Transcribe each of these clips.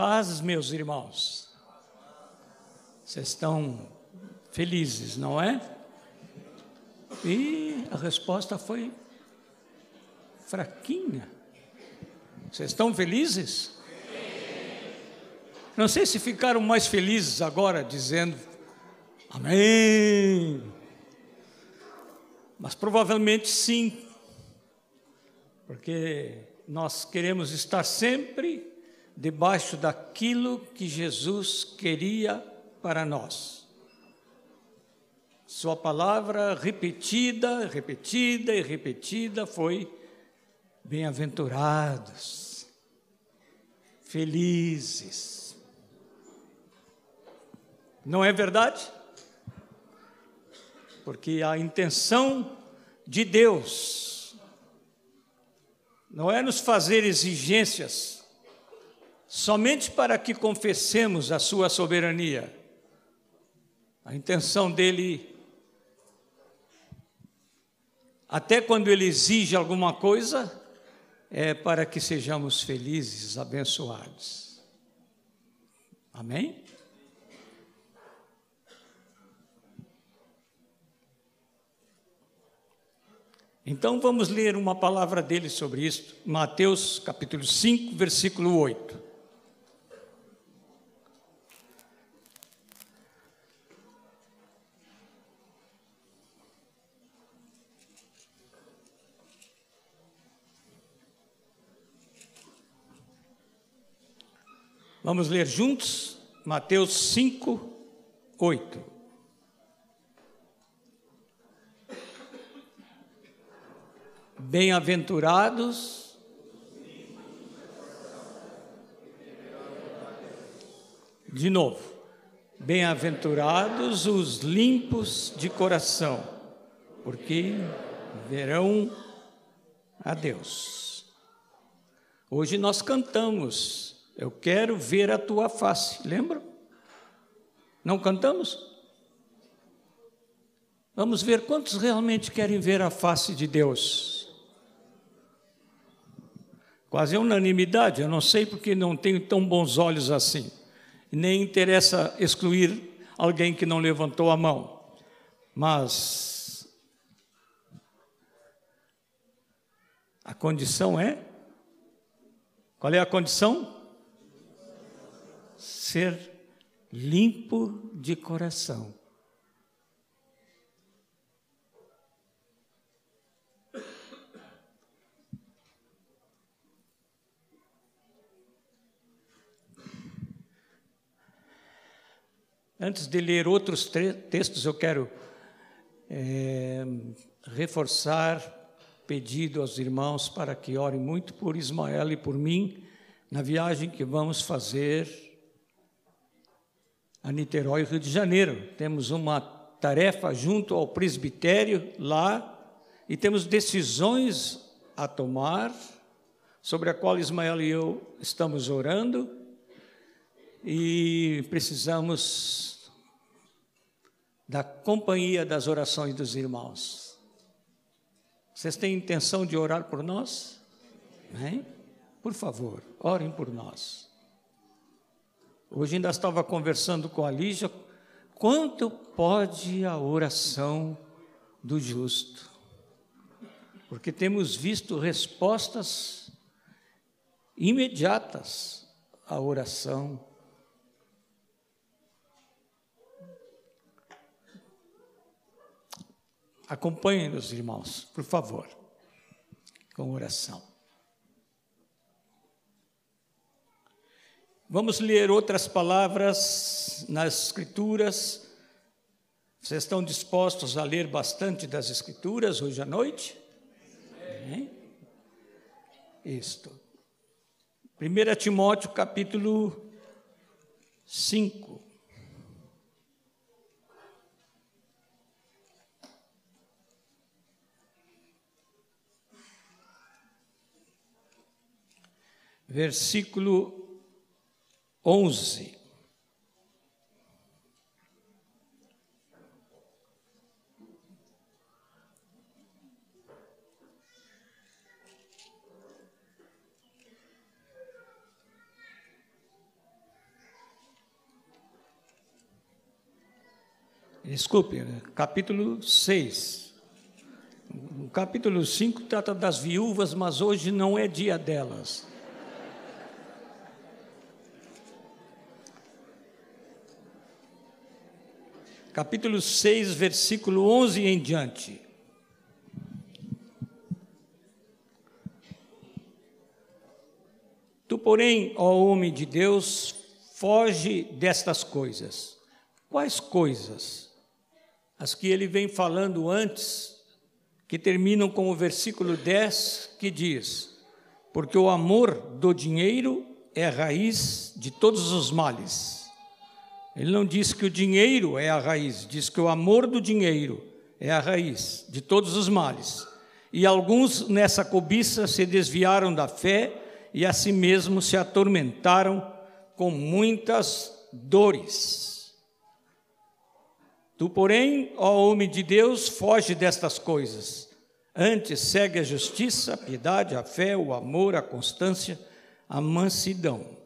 paz, meus irmãos. Vocês estão felizes, não é? E a resposta foi fraquinha. Vocês estão felizes? Não sei se ficaram mais felizes agora dizendo Amém. Mas provavelmente sim, porque nós queremos estar sempre debaixo daquilo que Jesus queria para nós. Sua palavra repetida, repetida e repetida foi: bem-aventurados, felizes. Não é verdade? Porque a intenção de Deus não é nos fazer exigências somente para que confessemos a sua soberania. A intenção dele, até quando ele exige alguma coisa, é para que sejamos felizes, abençoados. Amém? Então vamos ler uma palavra dele sobre isso, Mateus capítulo 5, versículo 8. Vamos ler juntos Mateus 5, 8. Bem-aventurados. De novo. Bem-aventurados os limpos de coração, porque verão a Deus. Hoje nós cantamos, eu quero ver a tua face, lembra? Não cantamos? Vamos ver quantos realmente querem ver a face de Deus quase unanimidade, eu não sei porque não tenho tão bons olhos assim. Nem interessa excluir alguém que não levantou a mão. Mas a condição é qual é a condição? Ser limpo de coração. Antes de ler outros textos, eu quero é, reforçar pedido aos irmãos para que orem muito por Ismael e por mim na viagem que vamos fazer a Niterói, Rio de Janeiro. Temos uma tarefa junto ao presbitério lá e temos decisões a tomar sobre a qual Ismael e eu estamos orando e precisamos da companhia das orações dos irmãos. Vocês têm intenção de orar por nós? Hein? Por favor, orem por nós. Hoje ainda estava conversando com a Lígia, quanto pode a oração do justo? Porque temos visto respostas imediatas à oração Acompanhem-nos, irmãos, por favor, com oração. Vamos ler outras palavras nas Escrituras. Vocês estão dispostos a ler bastante das Escrituras hoje à noite? Amém. Isto. 1 Timóteo capítulo 5. versículo 11. Desculpe, né? capítulo 6. O capítulo 5 trata das viúvas, mas hoje não é dia delas. Capítulo 6, versículo 11 em diante. Tu, porém, ó homem de Deus, foge destas coisas. Quais coisas? As que ele vem falando antes, que terminam com o versículo 10, que diz: Porque o amor do dinheiro é a raiz de todos os males. Ele não diz que o dinheiro é a raiz, diz que o amor do dinheiro é a raiz de todos os males. E alguns nessa cobiça se desviaram da fé e a si mesmos se atormentaram com muitas dores. Tu, porém, ó homem de Deus, foge destas coisas. Antes segue a justiça, a piedade, a fé, o amor, a constância, a mansidão.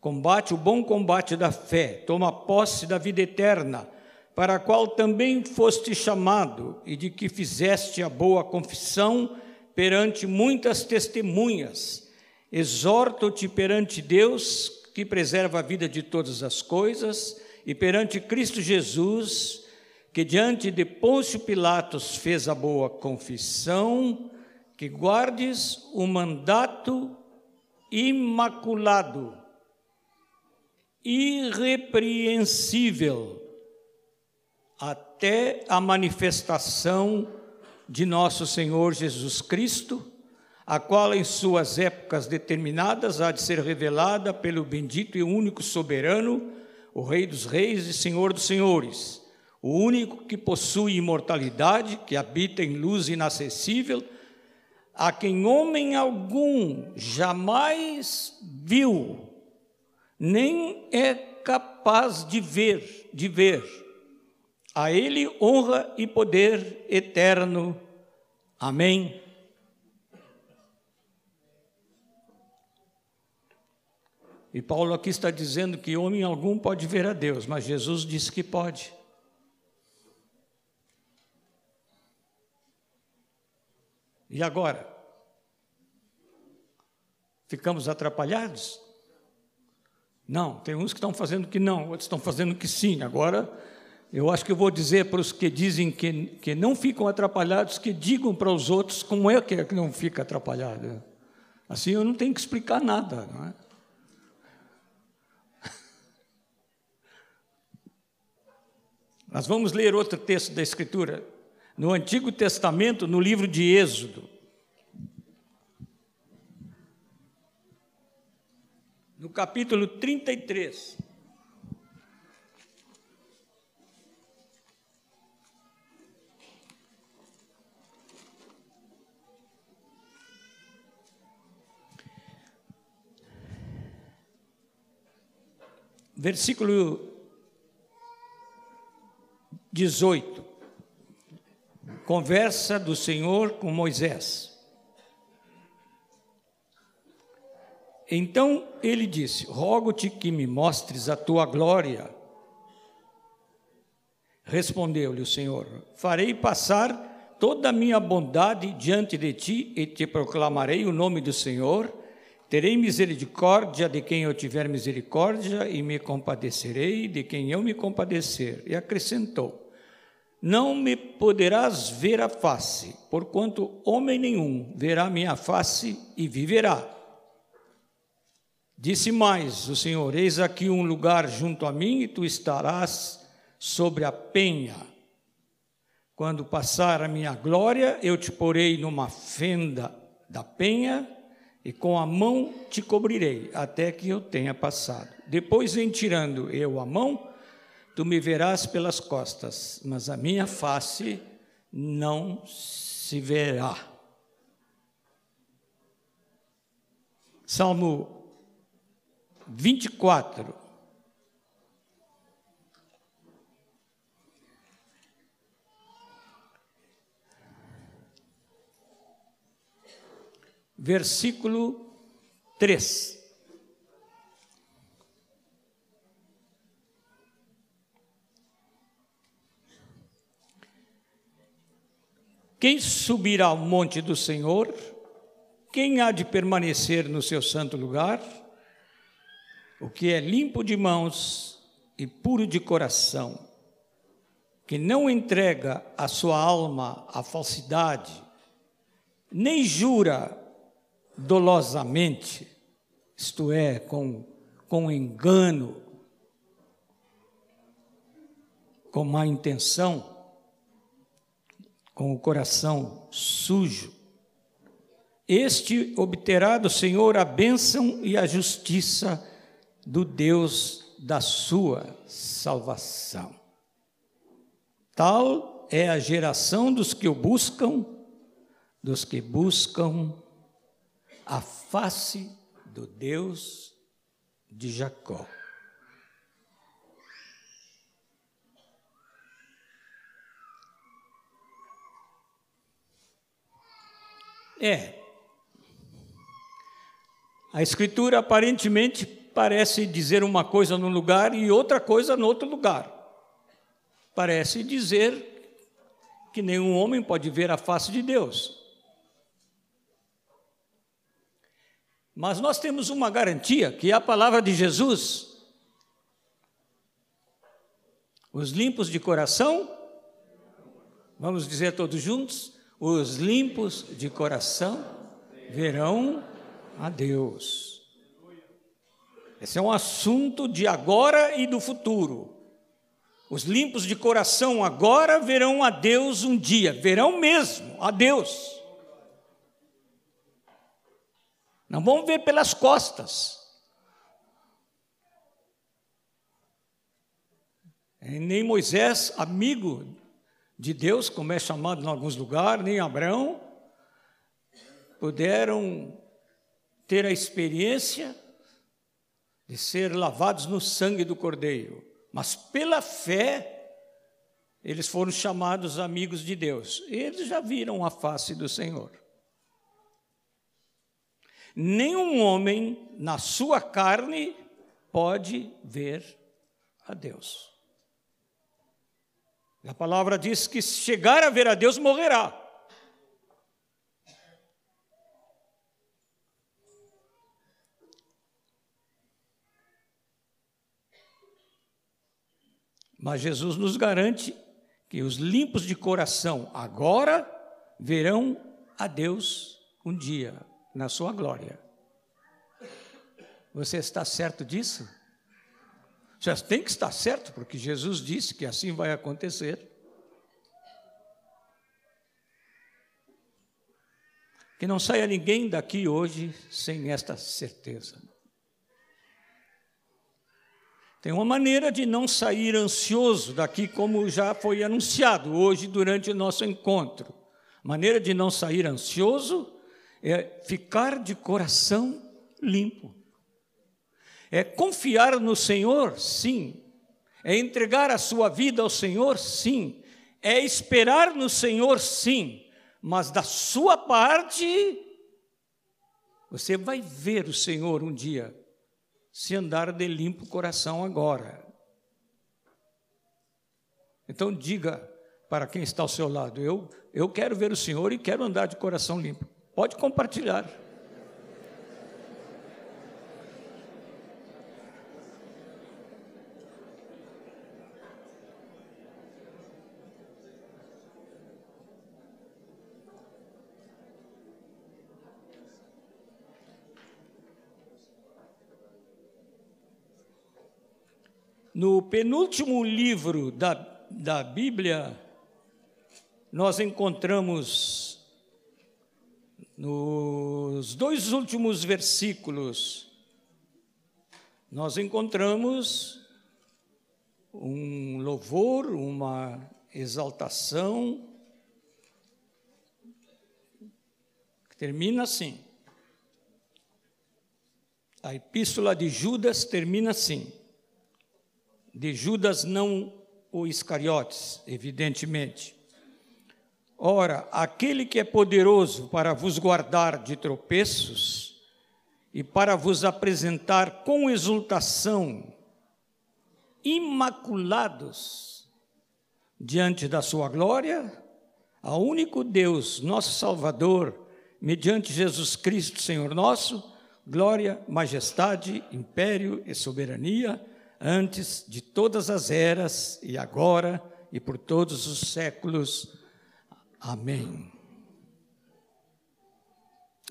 Combate o bom combate da fé, toma posse da vida eterna, para a qual também foste chamado e de que fizeste a boa confissão perante muitas testemunhas. Exorto-te perante Deus, que preserva a vida de todas as coisas, e perante Cristo Jesus, que diante de Pôncio Pilatos fez a boa confissão, que guardes o mandato imaculado, irrepreensível, até a manifestação de nosso Senhor Jesus Cristo a qual em suas épocas determinadas há de ser revelada pelo bendito e único soberano, o Rei dos Reis e Senhor dos Senhores, o único que possui imortalidade, que habita em luz inacessível, a quem homem algum jamais viu, nem é capaz de ver, de ver. A ele honra e poder eterno. Amém. E Paulo aqui está dizendo que homem algum pode ver a Deus, mas Jesus disse que pode. E agora? Ficamos atrapalhados? Não, tem uns que estão fazendo que não, outros estão fazendo que sim. Agora, eu acho que eu vou dizer para os que dizem que, que não ficam atrapalhados, que digam para os outros como é que, é que não fica atrapalhado. Assim eu não tenho que explicar nada, não é? Nós vamos ler outro texto da Escritura, no Antigo Testamento, no livro de Êxodo. No capítulo 33. Versículo 18. Conversa do Senhor com Moisés. Então ele disse: Rogo-te que me mostres a tua glória. Respondeu-lhe o Senhor: Farei passar toda a minha bondade diante de ti e te proclamarei o nome do Senhor. Terei misericórdia de quem eu tiver misericórdia e me compadecerei de quem eu me compadecer. E acrescentou: Não me poderás ver a face, porquanto homem nenhum verá minha face e viverá. Disse mais o Senhor: Eis aqui um lugar junto a mim e tu estarás sobre a penha. Quando passar a minha glória, eu te porei numa fenda da penha e com a mão te cobrirei, até que eu tenha passado. Depois, em tirando eu a mão, tu me verás pelas costas, mas a minha face não se verá. Salmo 24. versículo 3. Quem subirá ao monte do Senhor? Quem há de permanecer no seu santo lugar? O que é limpo de mãos e puro de coração, que não entrega a sua alma à falsidade, nem jura dolosamente, isto é, com, com engano, com má intenção, com o coração sujo, este obterá do Senhor a bênção e a justiça do Deus da sua salvação. Tal é a geração dos que o buscam, dos que buscam a face do Deus de Jacó. É. A Escritura aparentemente parece dizer uma coisa num lugar e outra coisa no outro lugar. Parece dizer que nenhum homem pode ver a face de Deus. Mas nós temos uma garantia, que é a palavra de Jesus. Os limpos de coração, vamos dizer todos juntos, os limpos de coração verão a Deus. Esse é um assunto de agora e do futuro. Os limpos de coração agora verão a Deus um dia, verão mesmo a Deus. Não vão ver pelas costas. nem Moisés, amigo de Deus, como é chamado em alguns lugares, nem Abraão, puderam ter a experiência de ser lavados no sangue do Cordeiro, mas pela fé eles foram chamados amigos de Deus. Eles já viram a face do Senhor. Nenhum homem na sua carne pode ver a Deus. A palavra diz que se chegar a ver a Deus, morrerá. Mas Jesus nos garante que os limpos de coração agora verão a Deus um dia, na sua glória. Você está certo disso? Já tem que estar certo, porque Jesus disse que assim vai acontecer. Que não saia ninguém daqui hoje sem esta certeza. Tem uma maneira de não sair ansioso daqui, como já foi anunciado hoje durante o nosso encontro. Maneira de não sair ansioso é ficar de coração limpo. É confiar no Senhor? Sim. É entregar a sua vida ao Senhor? Sim. É esperar no Senhor? Sim. Mas da sua parte, você vai ver o Senhor um dia, se andar de limpo coração agora. Então diga para quem está ao seu lado: eu, eu quero ver o Senhor e quero andar de coração limpo. Pode compartilhar. No penúltimo livro da, da Bíblia, nós encontramos nos dois últimos versículos, nós encontramos um louvor, uma exaltação, que termina assim. A epístola de Judas termina assim de Judas, não o Iscariotes, evidentemente. Ora, aquele que é poderoso para vos guardar de tropeços e para vos apresentar com exultação, imaculados diante da sua glória, ao único Deus, nosso Salvador, mediante Jesus Cristo, Senhor nosso, glória, majestade, império e soberania, antes de todas as eras e agora e por todos os séculos. Amém.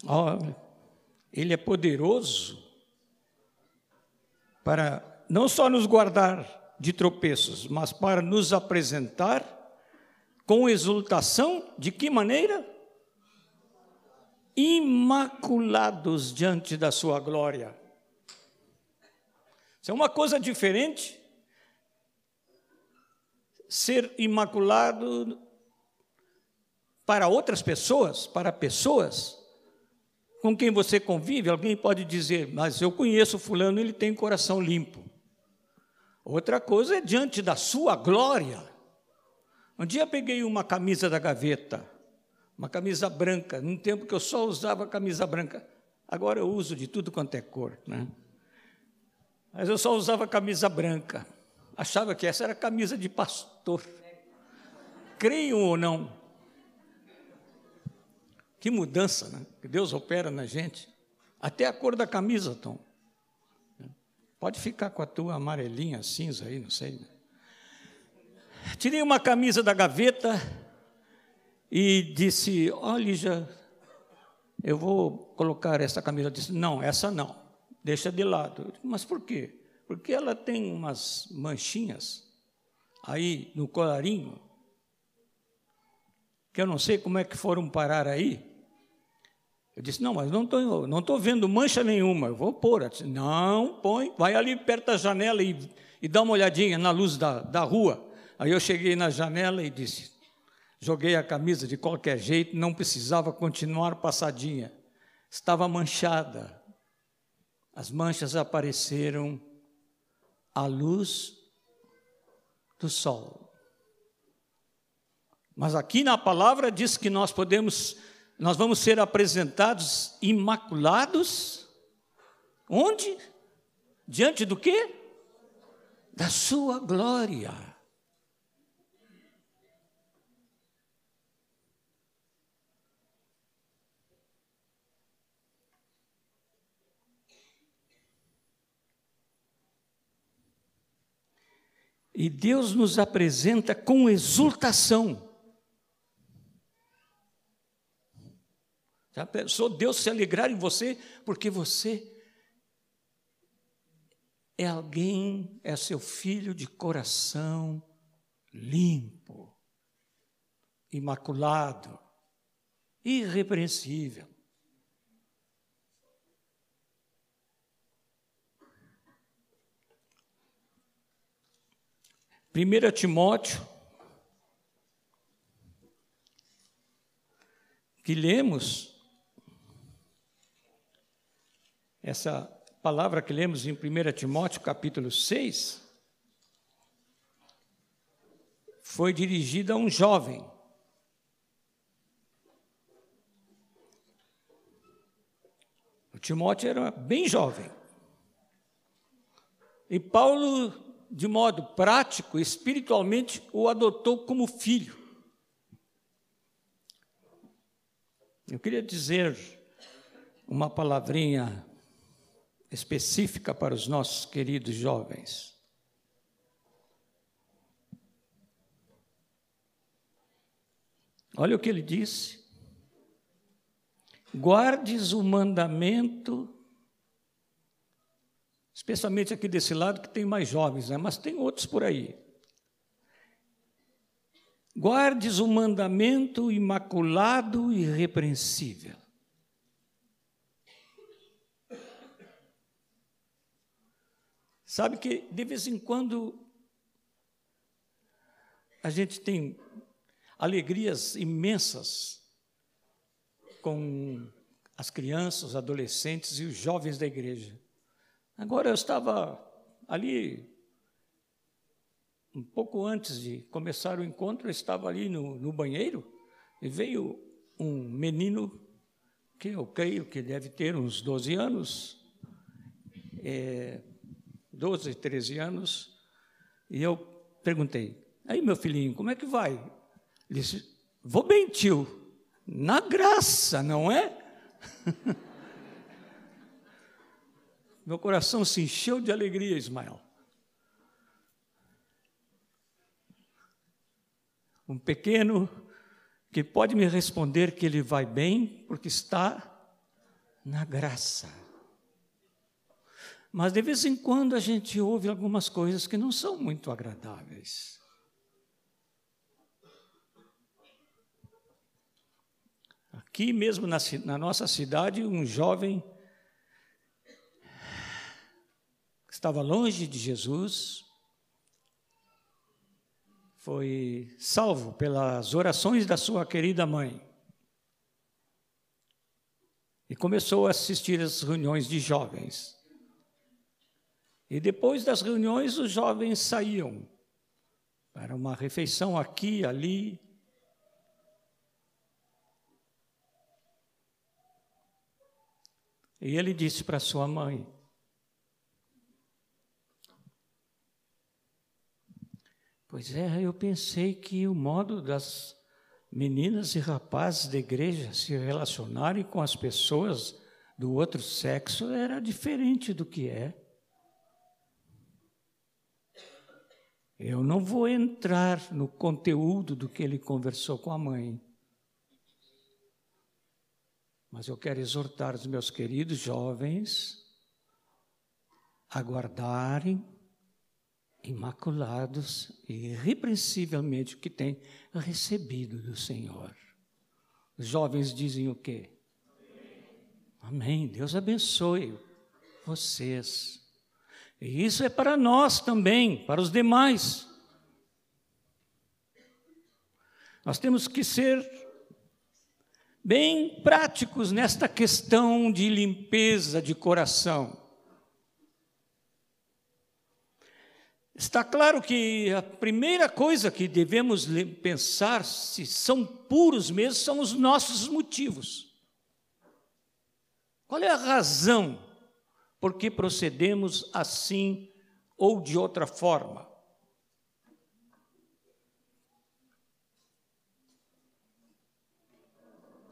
Oh, ele é poderoso para não só nos guardar de tropeços, mas para nos apresentar com exultação, de que maneira? Imaculados diante da sua glória. Isso é uma coisa diferente. Ser imaculado para outras pessoas, para pessoas com quem você convive, alguém pode dizer, mas eu conheço fulano, ele tem coração limpo. Outra coisa é diante da sua glória. Um dia peguei uma camisa da gaveta, uma camisa branca, num tempo que eu só usava camisa branca. Agora eu uso de tudo quanto é cor, né? Mas eu só usava camisa branca. Achava que essa era camisa de pastor. Creiam ou não? Que mudança, né? Que Deus opera na gente. Até a cor da camisa, Tom. Pode ficar com a tua amarelinha, cinza aí, não sei. Né? Tirei uma camisa da gaveta e disse: Olha, já, eu vou colocar essa camisa. Eu disse: Não, essa não, deixa de lado. Mas por quê? Porque ela tem umas manchinhas aí no colarinho, que eu não sei como é que foram parar aí. Eu disse, não, mas não estou não tô vendo mancha nenhuma, eu vou pôr. Disse, não, põe, vai ali perto da janela e, e dá uma olhadinha na luz da, da rua. Aí eu cheguei na janela e disse: joguei a camisa de qualquer jeito, não precisava continuar passadinha, estava manchada. As manchas apareceram à luz do sol. Mas aqui na palavra diz que nós podemos, nós vamos ser apresentados imaculados. Onde? Diante do quê? Da sua glória. E Deus nos apresenta com exultação. Já pensou Deus se alegrar em você porque você é alguém, é seu filho de coração limpo, imaculado, irrepreensível. 1 Timóteo, que lemos, essa palavra que lemos em 1 Timóteo, capítulo 6, foi dirigida a um jovem. O Timóteo era bem jovem. E Paulo de modo prático, espiritualmente, o adotou como filho. Eu queria dizer uma palavrinha específica para os nossos queridos jovens. Olha o que ele disse. Guardes o mandamento especialmente aqui desse lado que tem mais jovens, né? mas tem outros por aí. Guardes o mandamento imaculado e irrepreensível. Sabe que de vez em quando a gente tem alegrias imensas com as crianças, os adolescentes e os jovens da igreja. Agora eu estava ali, um pouco antes de começar o encontro, eu estava ali no, no banheiro e veio um menino que eu creio que deve ter uns 12 anos, é, 12, 13 anos, e eu perguntei, aí meu filhinho, como é que vai? Ele disse, Vou bem, tio. Na graça, não é? Meu coração se encheu de alegria, Ismael. Um pequeno que pode me responder que ele vai bem porque está na graça. Mas de vez em quando a gente ouve algumas coisas que não são muito agradáveis. Aqui mesmo na, na nossa cidade, um jovem estava longe de Jesus, foi salvo pelas orações da sua querida mãe. E começou a assistir às reuniões de jovens. E depois das reuniões, os jovens saíam para uma refeição aqui, ali. E ele disse para sua mãe: Pois é, eu pensei que o modo das meninas e rapazes da igreja se relacionarem com as pessoas do outro sexo era diferente do que é. Eu não vou entrar no conteúdo do que ele conversou com a mãe. Mas eu quero exortar os meus queridos jovens a guardarem imaculados e irrepreensivelmente o que têm recebido do Senhor. Os jovens dizem o quê? Amém. Deus abençoe vocês. E isso é para nós também, para os demais. Nós temos que ser bem práticos nesta questão de limpeza de coração. Está claro que a primeira coisa que devemos pensar se são puros mesmo são os nossos motivos. Qual é a razão por que procedemos assim ou de outra forma?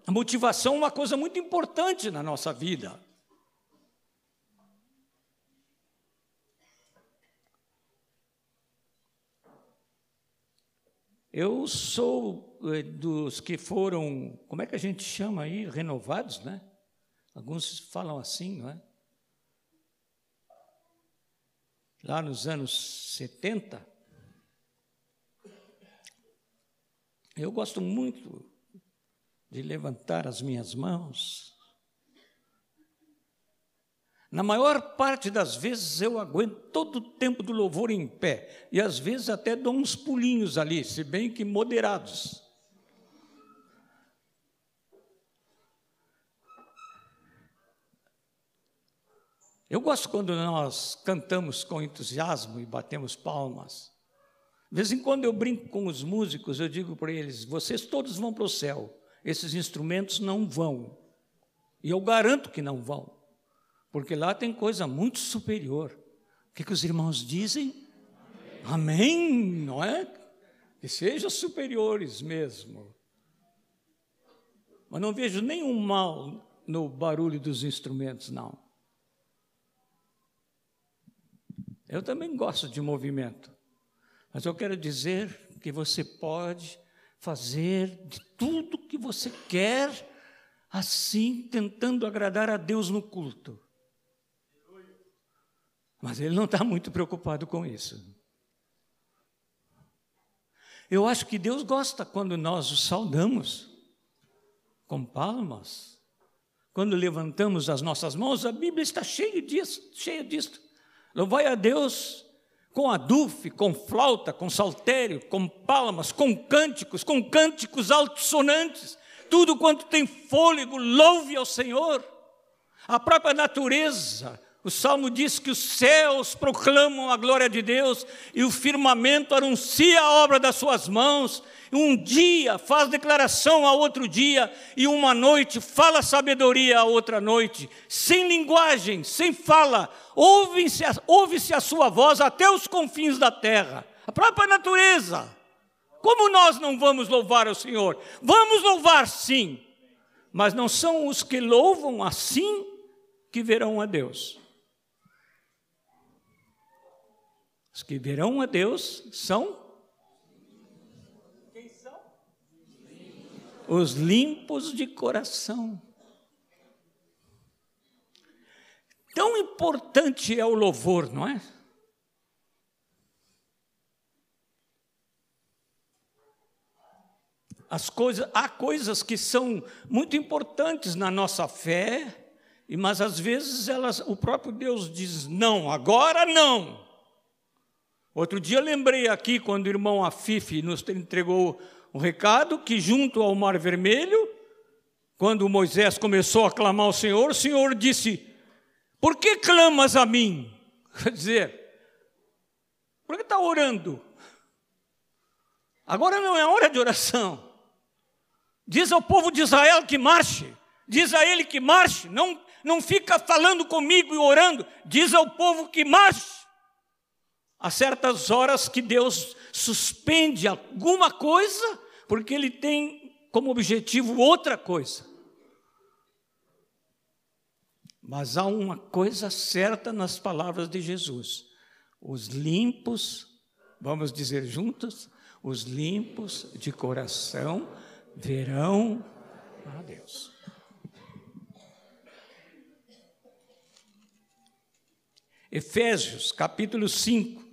A motivação é uma coisa muito importante na nossa vida. Eu sou eh, dos que foram, como é que a gente chama aí, renovados, né? Alguns falam assim, não é? Lá nos anos 70, eu gosto muito de levantar as minhas mãos na maior parte das vezes eu aguento todo o tempo do louvor em pé, e às vezes até dou uns pulinhos ali, se bem que moderados. Eu gosto quando nós cantamos com entusiasmo e batemos palmas. De vez em quando eu brinco com os músicos, eu digo para eles: vocês todos vão para o céu, esses instrumentos não vão. E eu garanto que não vão porque lá tem coisa muito superior. O que, que os irmãos dizem? Amém. Amém, não é? Que sejam superiores mesmo. Mas não vejo nenhum mal no barulho dos instrumentos, não. Eu também gosto de movimento, mas eu quero dizer que você pode fazer de tudo que você quer, assim, tentando agradar a Deus no culto. Mas ele não está muito preocupado com isso. Eu acho que Deus gosta quando nós o saudamos com palmas. Quando levantamos as nossas mãos, a Bíblia está cheia disso, cheia disso. Louvai a Deus com adufe, com flauta, com saltério, com palmas, com cânticos, com cânticos altissonantes. Tudo quanto tem fôlego, louve ao Senhor. A própria natureza o salmo diz que os céus proclamam a glória de Deus e o firmamento anuncia a obra das suas mãos. Um dia faz declaração a outro dia e uma noite fala sabedoria a outra noite. Sem linguagem, sem fala, ouve-se a, ouve a sua voz até os confins da terra. A própria natureza Como nós não vamos louvar o Senhor? Vamos louvar sim, mas não são os que louvam assim que verão a Deus. Os que verão a Deus são quem são? Os limpos de coração. Tão importante é o louvor, não é? As coisas, há coisas que são muito importantes na nossa fé, mas às vezes elas, o próprio Deus diz não, agora não. Outro dia lembrei aqui quando o irmão Afif nos entregou o recado que junto ao Mar Vermelho, quando Moisés começou a clamar ao Senhor, o Senhor disse: por que clamas a mim? Quer dizer, por que está orando? Agora não é hora de oração. Diz ao povo de Israel que marche. Diz a ele que marche. Não, não fica falando comigo e orando. Diz ao povo que marche. Há certas horas que Deus suspende alguma coisa, porque Ele tem como objetivo outra coisa. Mas há uma coisa certa nas palavras de Jesus: os limpos, vamos dizer juntos, os limpos de coração verão a Deus. Efésios capítulo 5.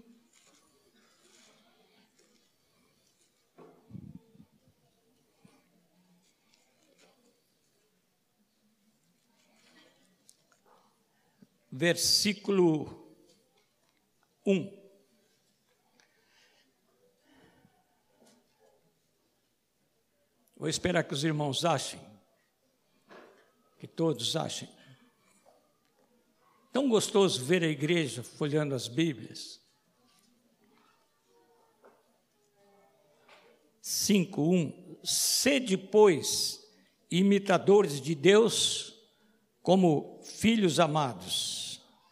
Versículo 1. Vou esperar que os irmãos achem, que todos achem. Tão gostoso ver a igreja folhando as Bíblias. 5:1 Sede, pois, imitadores de Deus como filhos amados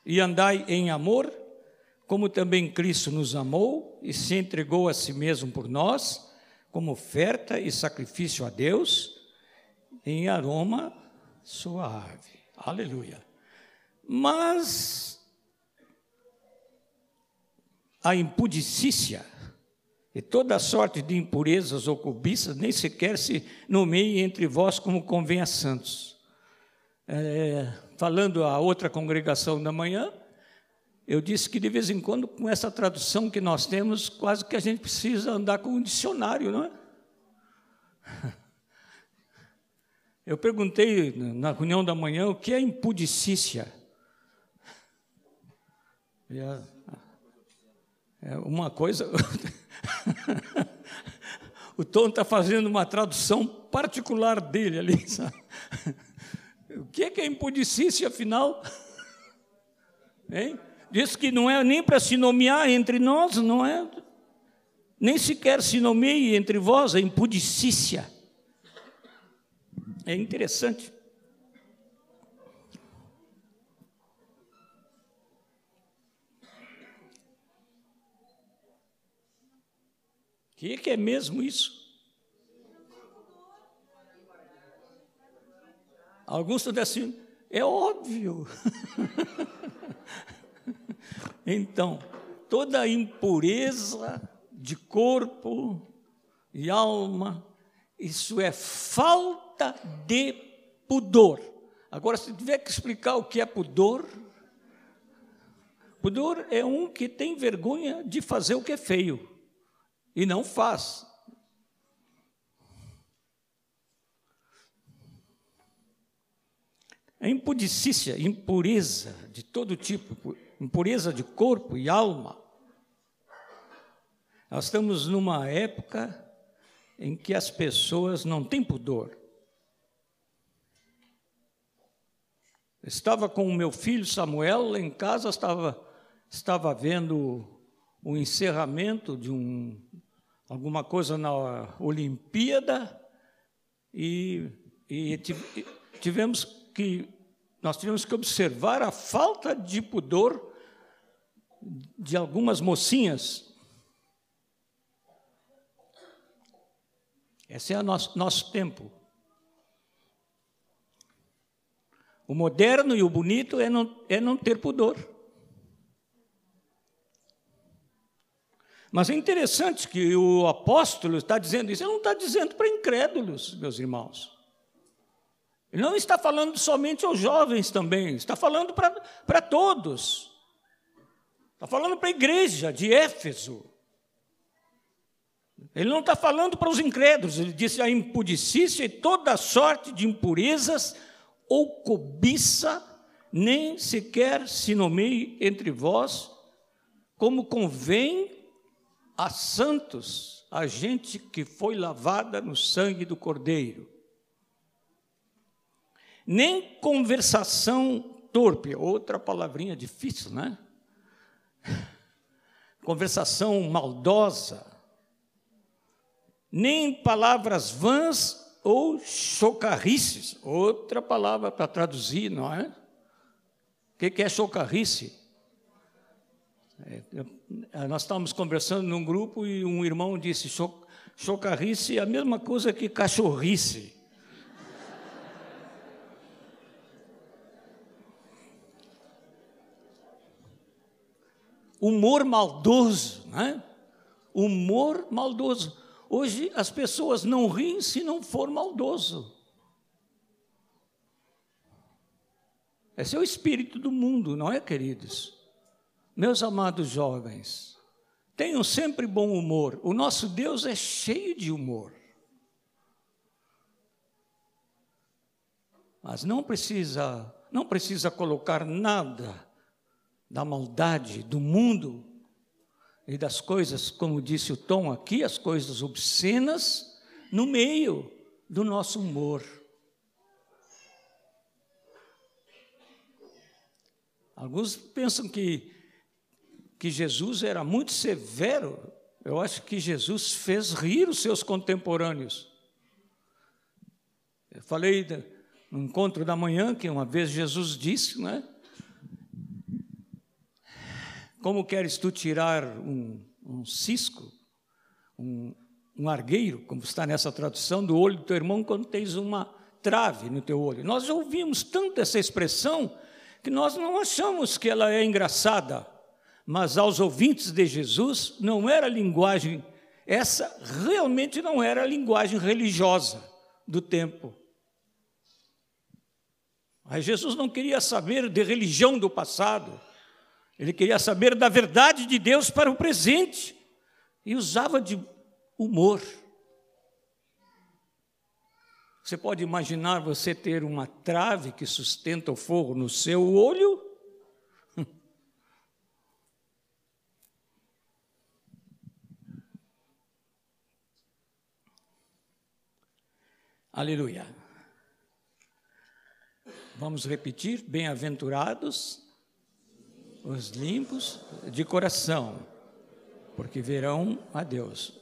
e andai em amor, como também Cristo nos amou e se entregou a si mesmo por nós, como oferta e sacrifício a Deus, em aroma suave. Aleluia. Mas a impudicícia e toda sorte de impurezas ou cobiças nem sequer se nomeie entre vós como convém a santos. É, falando a outra congregação da manhã, eu disse que de vez em quando, com essa tradução que nós temos, quase que a gente precisa andar com um dicionário, não é? Eu perguntei na reunião da manhã o que é impudicícia. É uma coisa. o Tom está fazendo uma tradução particular dele ali, sabe? O que é, que é impudicícia, afinal? Hein? Diz que não é nem para se nomear entre nós, não é? Nem sequer se nomeie entre vós a impudicícia. É interessante. O que é, que é mesmo isso? Alguns estão assim, é óbvio. então, toda impureza de corpo e alma, isso é falta de pudor. Agora, se tiver que explicar o que é pudor, pudor é um que tem vergonha de fazer o que é feio e não faz. A impudicícia, impureza de todo tipo, impureza de corpo e alma. Nós estamos numa época em que as pessoas não têm pudor. Estava com o meu filho Samuel lá em casa, estava, estava vendo o encerramento de um, alguma coisa na Olimpíada e, e tivemos que nós tivemos que observar a falta de pudor de algumas mocinhas. Esse é o nosso, nosso tempo. O moderno e o bonito é não, é não ter pudor. Mas é interessante que o apóstolo está dizendo isso, ele não está dizendo para incrédulos, meus irmãos. Ele não está falando somente aos jovens também, está falando para todos. Está falando para a igreja de Éfeso. Ele não está falando para os incrédulos, ele disse a impudicícia e toda sorte de impurezas ou cobiça, nem sequer se nomeie entre vós, como convém a santos, a gente que foi lavada no sangue do Cordeiro. Nem conversação torpe, outra palavrinha difícil, né? Conversação maldosa, nem palavras vãs ou chocarrices, outra palavra para traduzir, não é? O que é chocarrice? É, é, nós estávamos conversando num grupo e um irmão disse: chocarrice é a mesma coisa que cachorrice. Humor maldoso, né? Humor maldoso. Hoje as pessoas não riem se não for maldoso. Esse é o espírito do mundo, não é, queridos? Meus amados jovens, tenham sempre bom humor. O nosso Deus é cheio de humor. Mas não precisa, não precisa colocar nada da maldade do mundo e das coisas, como disse o Tom aqui, as coisas obscenas no meio do nosso humor. Alguns pensam que que Jesus era muito severo, eu acho que Jesus fez rir os seus contemporâneos. Eu falei no encontro da manhã que uma vez Jesus disse, né? Como queres tu tirar um, um cisco, um, um argueiro, como está nessa tradução, do olho do teu irmão quando tens uma trave no teu olho? Nós ouvimos tanto essa expressão que nós não achamos que ela é engraçada mas aos ouvintes de Jesus não era linguagem, essa realmente não era a linguagem religiosa do tempo. Mas Jesus não queria saber de religião do passado, ele queria saber da verdade de Deus para o presente e usava de humor. Você pode imaginar você ter uma trave que sustenta o fogo no seu olho Aleluia. Vamos repetir: bem-aventurados os limpos de coração, porque verão a Deus.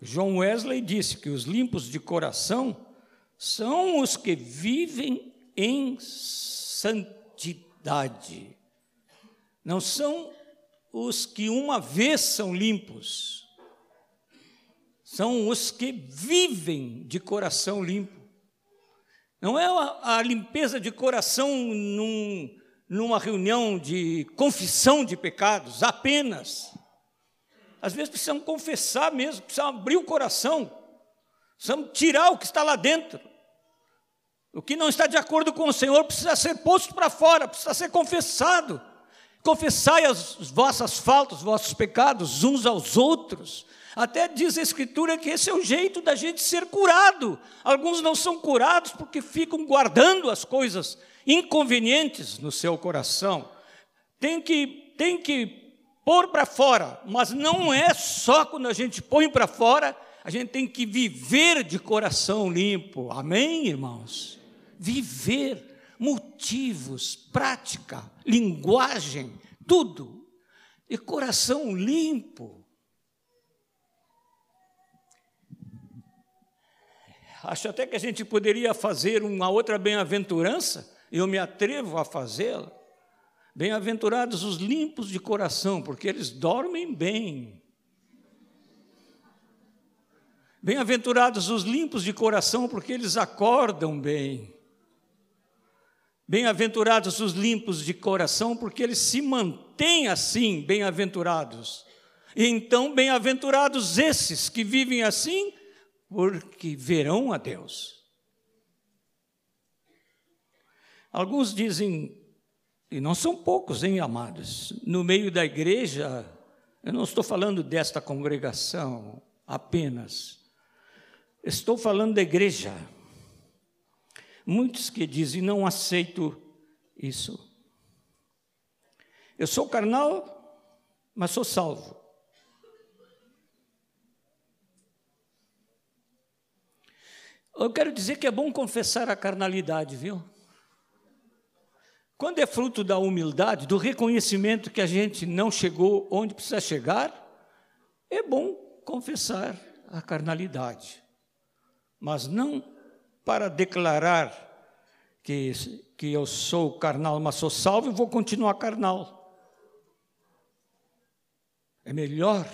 João Wesley disse que os limpos de coração são os que vivem em santidade. Não são os que uma vez são limpos, são os que vivem de coração limpo. Não é a, limpeza de coração num, numa reunião de confissão de pecados, apenas. Às vezes precisamos confessar mesmo, precisamos abrir o coração, precisamos tirar o que está lá dentro. O que não está de acordo com o Senhor precisa ser posto para fora, precisa ser confessado. Confessai as vossas faltas, os vossos pecados uns aos outros, até diz a Escritura que esse é o jeito da gente ser curado. Alguns não são curados porque ficam guardando as coisas inconvenientes no seu coração. Tem que, tem que pôr para fora, mas não é só quando a gente põe para fora, a gente tem que viver de coração limpo. Amém, irmãos? Viver motivos, prática, linguagem, tudo. E coração limpo. Acho até que a gente poderia fazer uma outra bem-aventurança, eu me atrevo a fazê-la. Bem-aventurados os limpos de coração, porque eles dormem bem. Bem-aventurados os limpos de coração, porque eles acordam bem. Bem-aventurados os limpos de coração, porque eles se mantêm assim, bem-aventurados. E então, bem-aventurados esses que vivem assim, porque verão a Deus. Alguns dizem, e não são poucos, hein, amados, no meio da igreja, eu não estou falando desta congregação apenas, estou falando da igreja. Muitos que dizem, não aceito isso. Eu sou carnal, mas sou salvo. Eu quero dizer que é bom confessar a carnalidade, viu? Quando é fruto da humildade, do reconhecimento que a gente não chegou onde precisa chegar, é bom confessar a carnalidade. Mas não para declarar que, que eu sou carnal, mas sou salvo e vou continuar carnal. É melhor.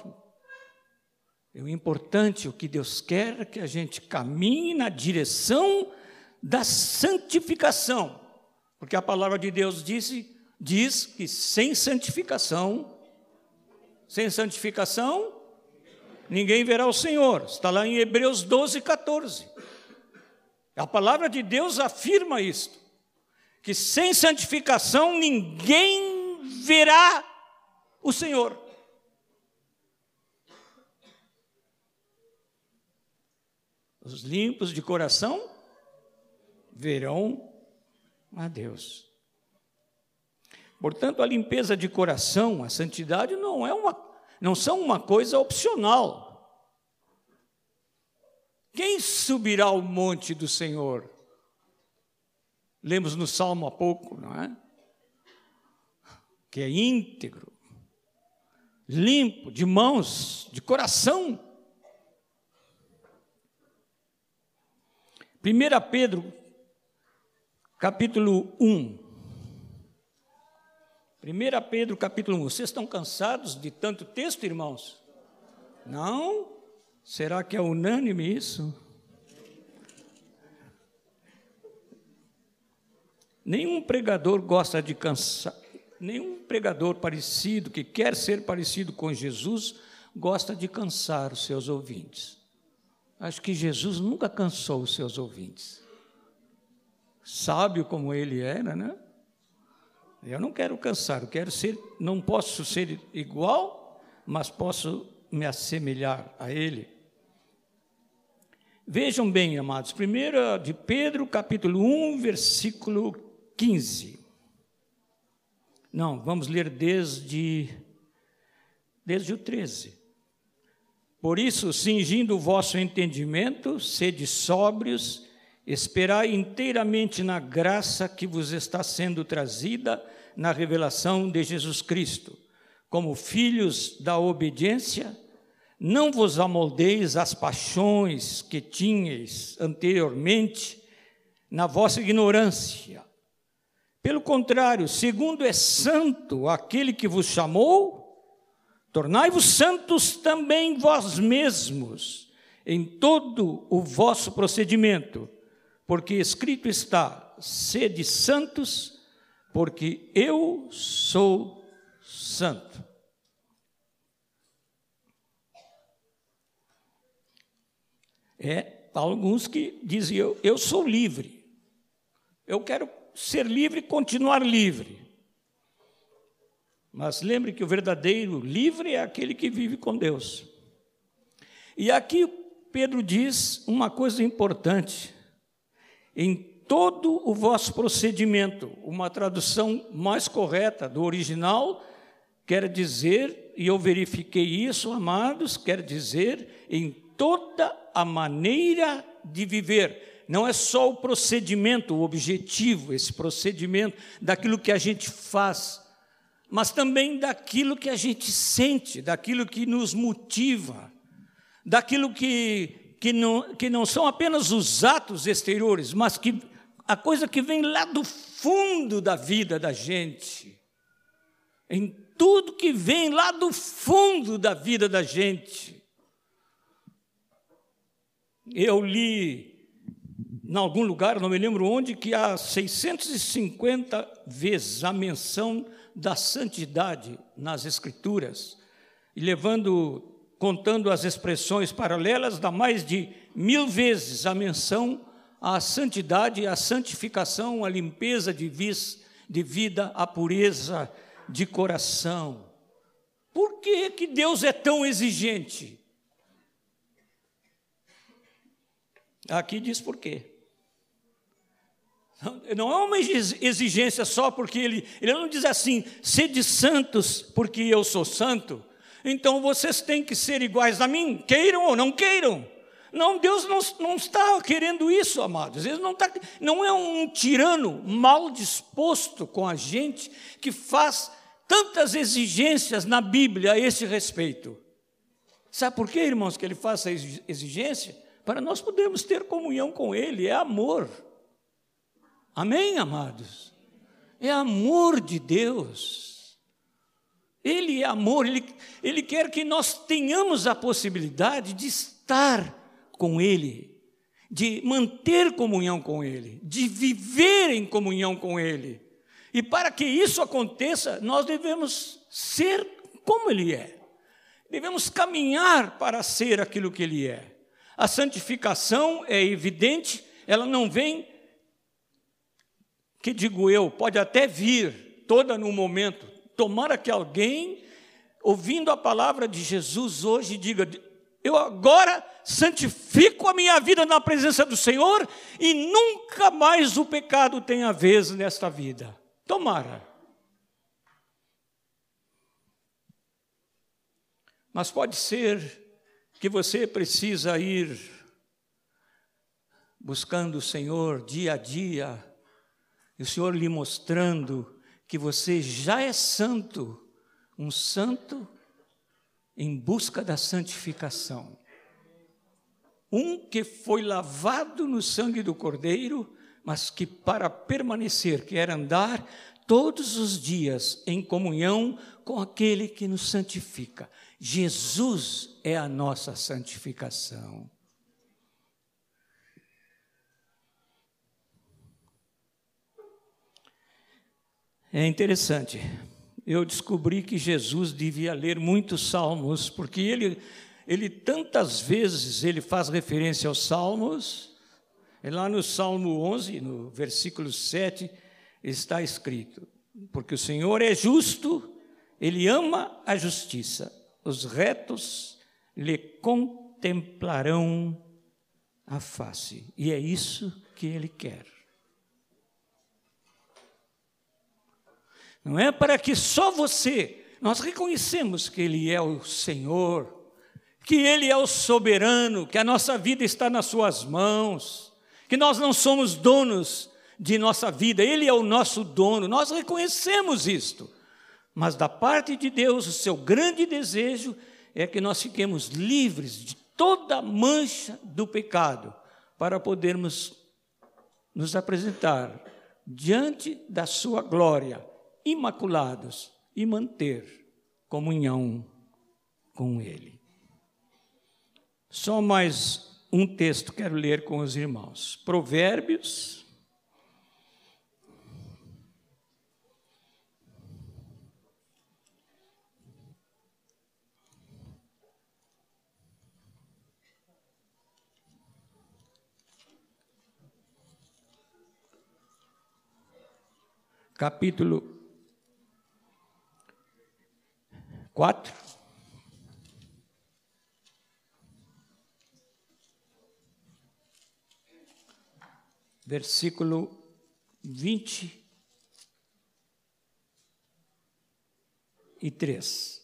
É importante, o que Deus quer que a gente caminhe na direção da santificação. Porque a palavra de Deus disse, diz que sem santificação, sem santificação, ninguém verá o Senhor. Está lá em Hebreus 12, 14. A palavra de Deus afirma isto: que sem santificação ninguém verá o Senhor. Os limpos de coração verão a Deus. Portanto, a limpeza de coração, a santidade não é uma não são uma coisa opcional. Quem subirá ao monte do Senhor? Lemos no Salmo há pouco, não é? Que é íntegro, limpo, de mãos, de coração. 1 Pedro capítulo 1. 1 Pedro, capítulo 1. Vocês estão cansados de tanto texto, irmãos? Não? Será que é unânime isso? Nenhum pregador gosta de cansar, nenhum pregador parecido, que quer ser parecido com Jesus, gosta de cansar os seus ouvintes. Acho que Jesus nunca cansou os seus ouvintes sábio como ele era, né? Eu não quero cansar, eu quero ser, não posso ser igual, mas posso me assemelhar a ele. Vejam bem, amados, primeira de Pedro, capítulo 1, versículo 15. Não, vamos ler desde desde o 13. Por isso, cingindo o vosso entendimento, sede sóbrios Esperai inteiramente na graça que vos está sendo trazida na revelação de Jesus Cristo. Como filhos da obediência, não vos amoldeis às paixões que tinhais anteriormente na vossa ignorância. Pelo contrário, segundo é santo aquele que vos chamou, tornai-vos santos também vós mesmos em todo o vosso procedimento porque escrito está: sede santos, porque eu sou santo. É, alguns que dizem: eu, eu sou livre, eu quero ser livre e continuar livre. Mas lembre que o verdadeiro livre é aquele que vive com Deus. E aqui Pedro diz uma coisa importante em todo o vosso procedimento. Uma tradução mais correta do original quer dizer, e eu verifiquei isso, amados, quer dizer em toda a maneira de viver. Não é só o procedimento, o objetivo, esse procedimento daquilo que a gente faz, mas também daquilo que a gente sente, daquilo que nos motiva, daquilo que que não, que não são apenas os atos exteriores, mas que a coisa que vem lá do fundo da vida da gente, em tudo que vem lá do fundo da vida da gente. Eu li em algum lugar, não me lembro onde, que há 650 vezes a menção da santidade nas Escrituras, e levando, contando as expressões paralelas, dá mais de mil vezes a menção à santidade, à santificação, à limpeza de, vis, de vida, à pureza de coração. Por que, que Deus é tão exigente? Aqui diz por quê. Não é uma exigência só porque ele, ele não diz assim, sede santos porque eu sou santo, então vocês têm que ser iguais a mim, queiram ou não queiram. Não, Deus não, não está querendo isso, amados. Ele não, está, não é um tirano mal disposto com a gente que faz tantas exigências na Bíblia a esse respeito. Sabe por quê, irmãos, que ele faz essa exigência? Para nós podermos ter comunhão com Ele, é amor. Amém, amados? É amor de Deus. Ele é amor, ele, ele quer que nós tenhamos a possibilidade de estar com Ele, de manter comunhão com Ele, de viver em comunhão com Ele. E para que isso aconteça, nós devemos ser como Ele é, devemos caminhar para ser aquilo que Ele é. A santificação é evidente, ela não vem, que digo eu, pode até vir toda no momento. Tomara que alguém, ouvindo a palavra de Jesus hoje, diga: Eu agora santifico a minha vida na presença do Senhor e nunca mais o pecado tenha vez nesta vida. Tomara. Mas pode ser que você precisa ir buscando o Senhor dia a dia, e o Senhor lhe mostrando que você já é santo, um santo em busca da santificação. Um que foi lavado no sangue do Cordeiro, mas que para permanecer quer andar todos os dias em comunhão com aquele que nos santifica. Jesus é a nossa santificação. É interessante. Eu descobri que Jesus devia ler muitos salmos, porque ele, ele tantas vezes ele faz referência aos salmos. E lá no Salmo 11, no versículo 7, está escrito: Porque o Senhor é justo, ele ama a justiça os retos lhe contemplarão a face. E é isso que ele quer. Não é para que só você, nós reconhecemos que Ele é o Senhor, que Ele é o soberano, que a nossa vida está nas Suas mãos, que nós não somos donos de nossa vida, Ele é o nosso dono, nós reconhecemos isto. Mas da parte de Deus, o seu grande desejo é que nós fiquemos livres de toda mancha do pecado, para podermos nos apresentar diante da sua glória, imaculados, e manter comunhão com Ele. Só mais um texto quero ler com os irmãos. Provérbios capítulo 4. Versículo 20 e 3.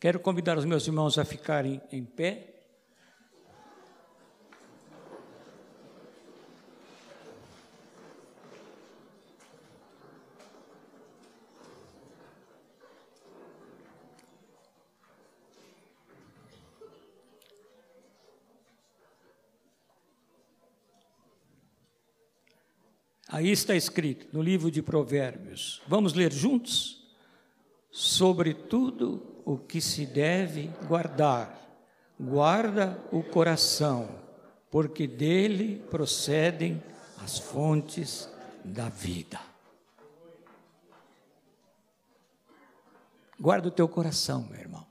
Quero convidar os meus irmãos a ficarem em pé. Aí está escrito no livro de Provérbios. Vamos ler juntos? sobretudo o que se deve guardar, guarda o coração, porque dele procedem as fontes da vida. Guarda o teu coração, meu irmão.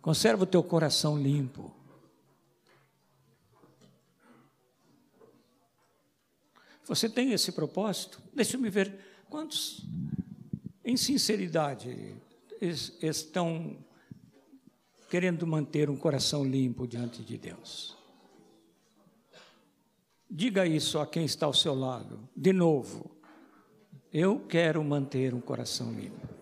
Conserva o teu coração limpo. Você tem esse propósito? Deixa-me ver quantos, em sinceridade, estão querendo manter um coração limpo diante de Deus. Diga isso a quem está ao seu lado, de novo. Eu quero manter um coração limpo.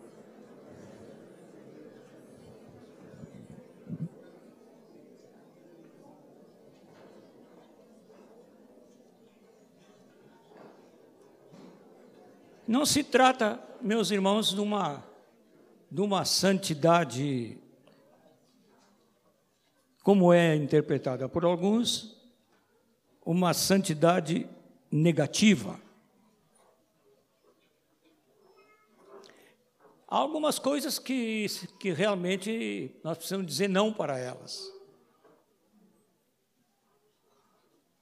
Não se trata, meus irmãos, de uma, de uma santidade como é interpretada por alguns, uma santidade negativa. Há algumas coisas que, que realmente nós precisamos dizer não para elas.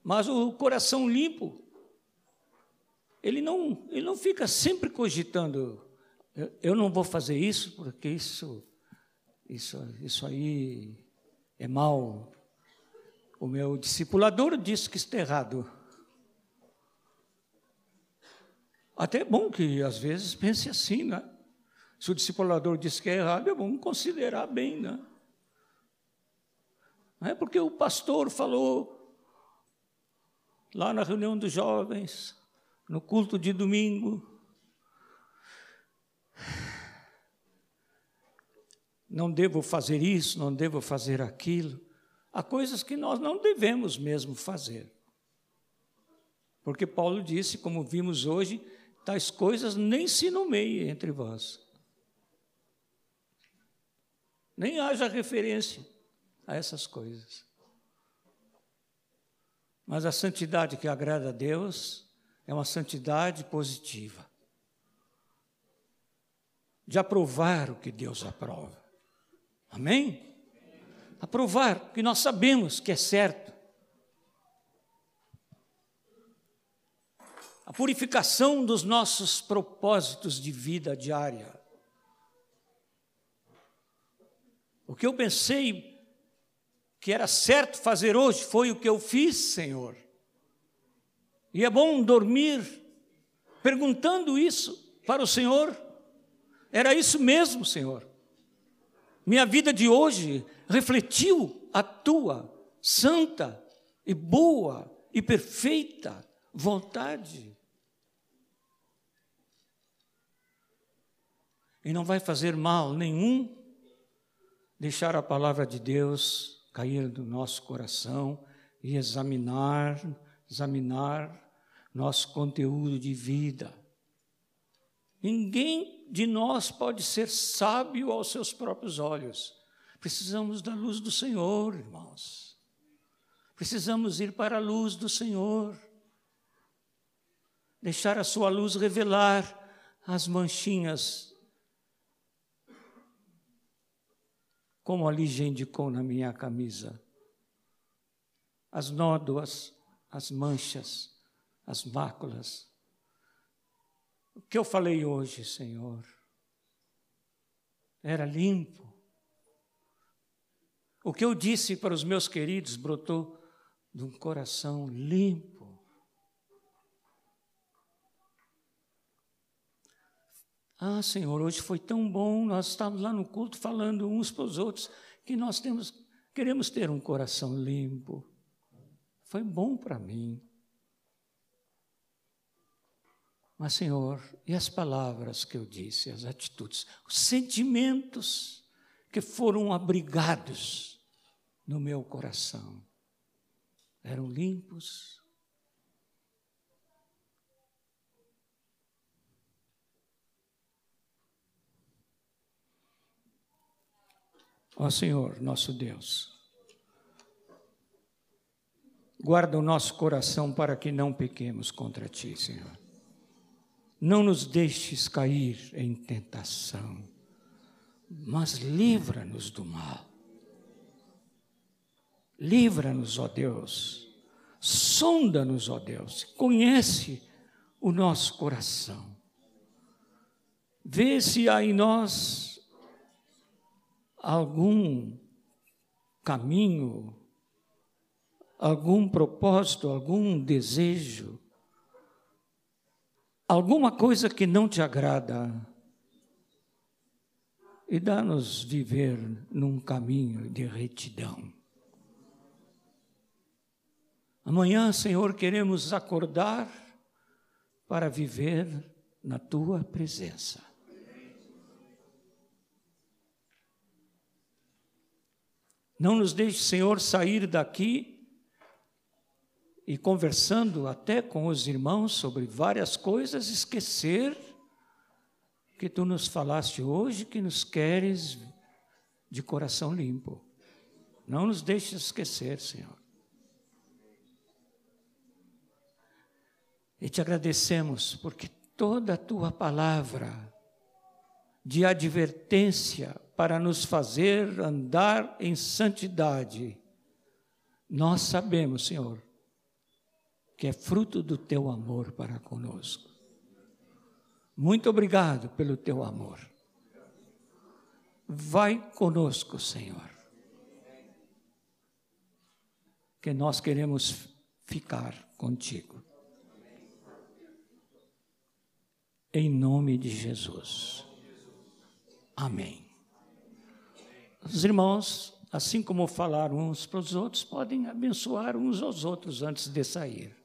Mas o coração limpo ele não, ele não fica sempre cogitando, eu, eu não vou fazer isso porque isso, isso, isso aí é mal. O meu discipulador disse que está errado. Até é bom que às vezes pense assim, né? Se o discipulador disse que é errado, é bom considerar bem, né? Não é porque o pastor falou lá na reunião dos jovens, no culto de domingo. Não devo fazer isso, não devo fazer aquilo. Há coisas que nós não devemos mesmo fazer. Porque Paulo disse, como vimos hoje, tais coisas nem se nomeiem entre vós. Nem haja referência a essas coisas. Mas a santidade que agrada a Deus é uma santidade positiva. De aprovar o que Deus aprova. Amém? Aprovar o que nós sabemos que é certo. A purificação dos nossos propósitos de vida diária. O que eu pensei que era certo fazer hoje foi o que eu fiz, Senhor. E é bom dormir perguntando isso para o Senhor. Era isso mesmo, Senhor. Minha vida de hoje refletiu a tua santa e boa e perfeita vontade. E não vai fazer mal nenhum deixar a palavra de Deus cair no nosso coração e examinar examinar nosso conteúdo de vida. Ninguém de nós pode ser sábio aos seus próprios olhos. Precisamos da luz do Senhor, irmãos. Precisamos ir para a luz do Senhor. Deixar a sua luz revelar as manchinhas, como a Lígia indicou na minha camisa, as nódoas, as manchas, as máculas. O que eu falei hoje, Senhor, era limpo. O que eu disse para os meus queridos brotou de um coração limpo. Ah, Senhor, hoje foi tão bom, nós estávamos lá no culto falando uns para os outros que nós temos, queremos ter um coração limpo. Foi bom para mim. Mas, Senhor, e as palavras que eu disse, as atitudes, os sentimentos que foram abrigados no meu coração eram limpos? Ó Senhor, nosso Deus, Guarda o nosso coração para que não pequemos contra ti, Senhor. Não nos deixes cair em tentação, mas livra-nos do mal. Livra-nos, ó Deus. Sonda-nos, ó Deus. Conhece o nosso coração. Vê se há em nós algum caminho, algum propósito, algum desejo, alguma coisa que não te agrada. E dá-nos viver num caminho de retidão. Amanhã, Senhor, queremos acordar para viver na tua presença. Não nos deixe, Senhor, sair daqui e conversando até com os irmãos sobre várias coisas, esquecer que tu nos falaste hoje que nos queres de coração limpo. Não nos deixe esquecer, Senhor. E te agradecemos porque toda a tua palavra de advertência para nos fazer andar em santidade, nós sabemos, Senhor, que é fruto do teu amor para conosco. Muito obrigado pelo teu amor. Vai conosco, Senhor. Que nós queremos ficar contigo. em nome de Jesus. Amém. Os irmãos, assim como falaram uns para os outros, podem abençoar uns aos outros antes de sair.